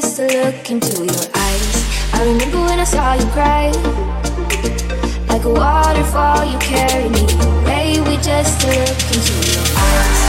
just to look into your eyes. I remember when I saw you cry. Like a waterfall, you carried me away We just a look into your eyes.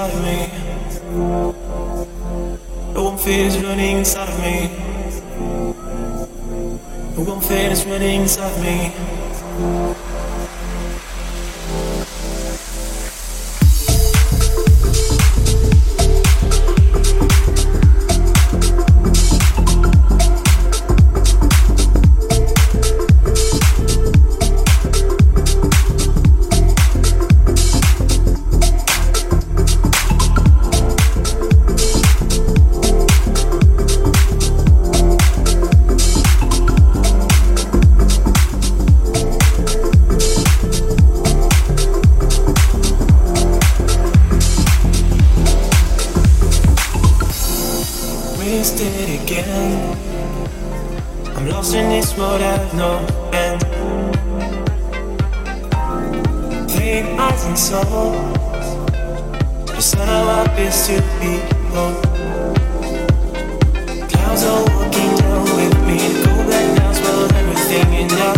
inside of me. The one fears is running inside of me. The one fears is running inside of me. Wasted again. I'm lost in this world, I've no end. Flame eyes and soul. Just how I appears to be home. Clouds are walking down with me. Go back now, well, everything you know.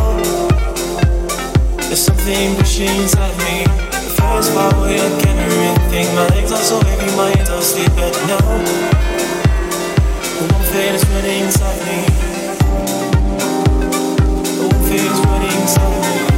There's something pushing inside me. The first part where I can't everything. My legs are so heavy, my hands are asleep at now. Inside me. One fate is running inside me.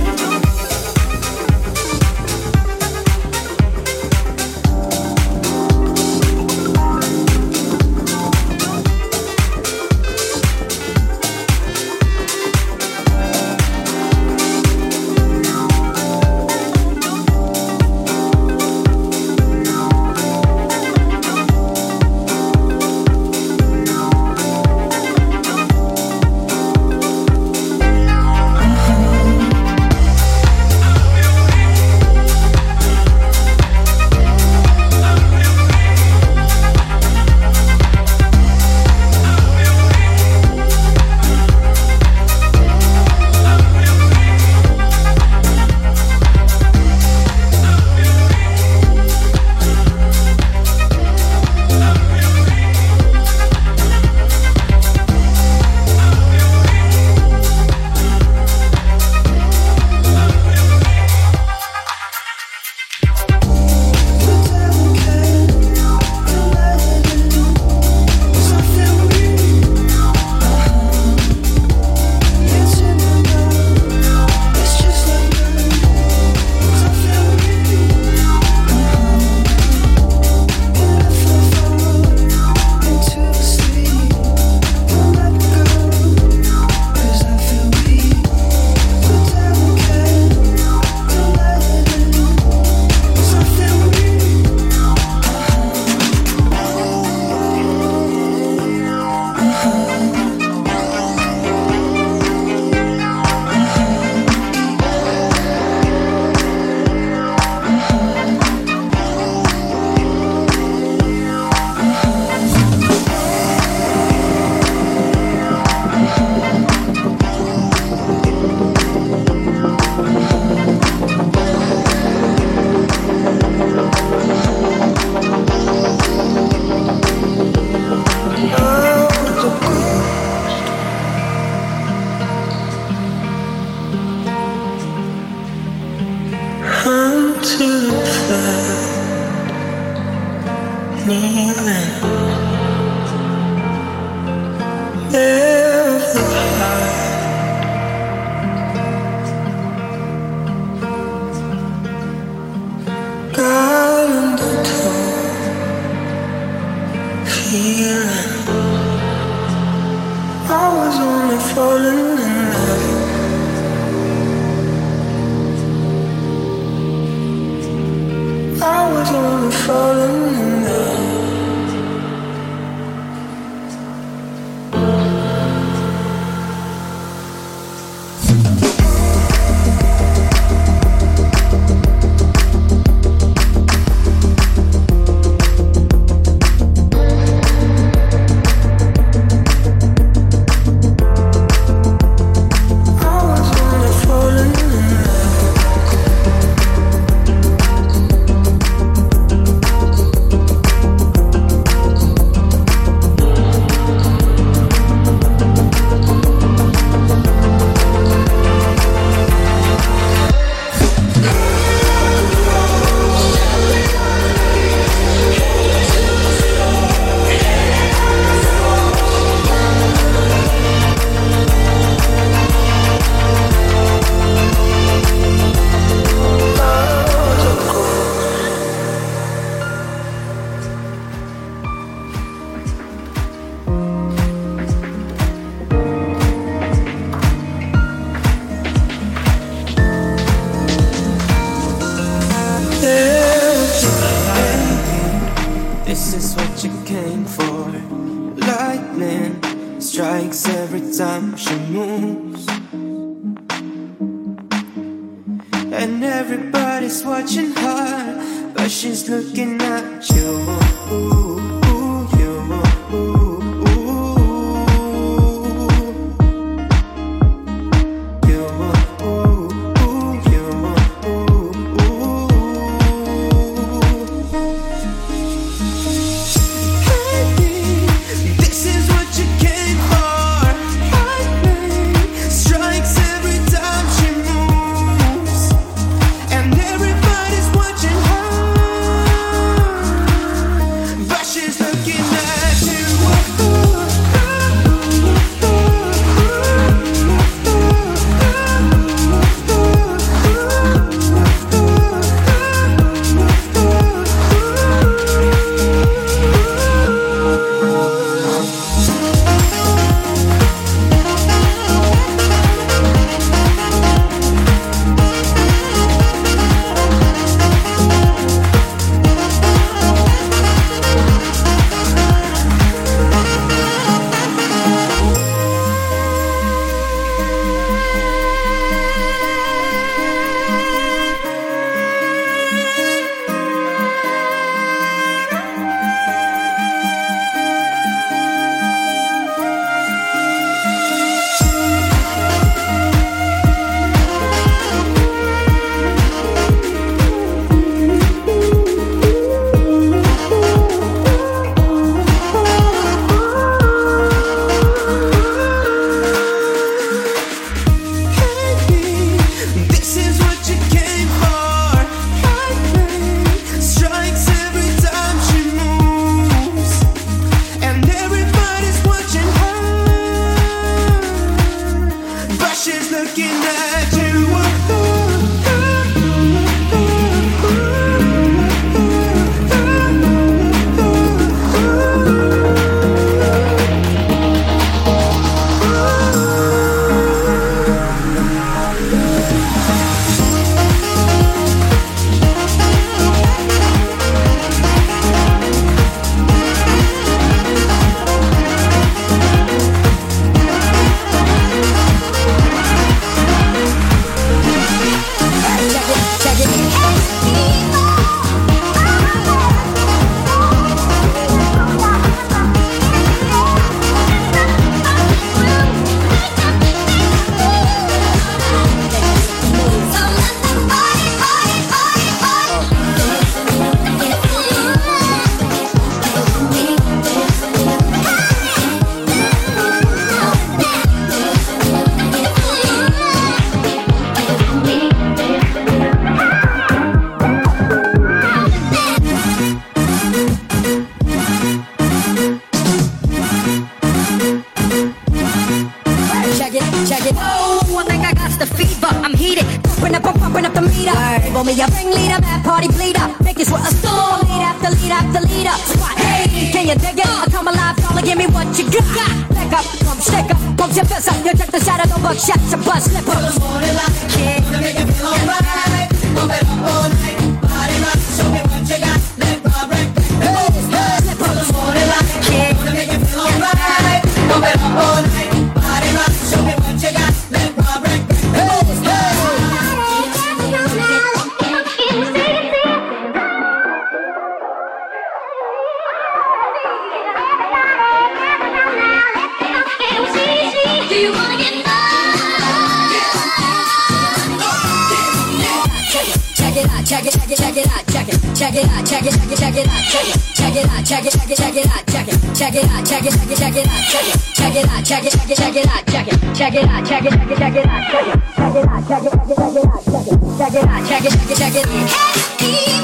check it out, check it, check it out, check it, check it, check it out, check it, check it out, check it, check it, check it out, check it, check it out, check it, check it, check it out, check it, check it out, check it, check it, check it.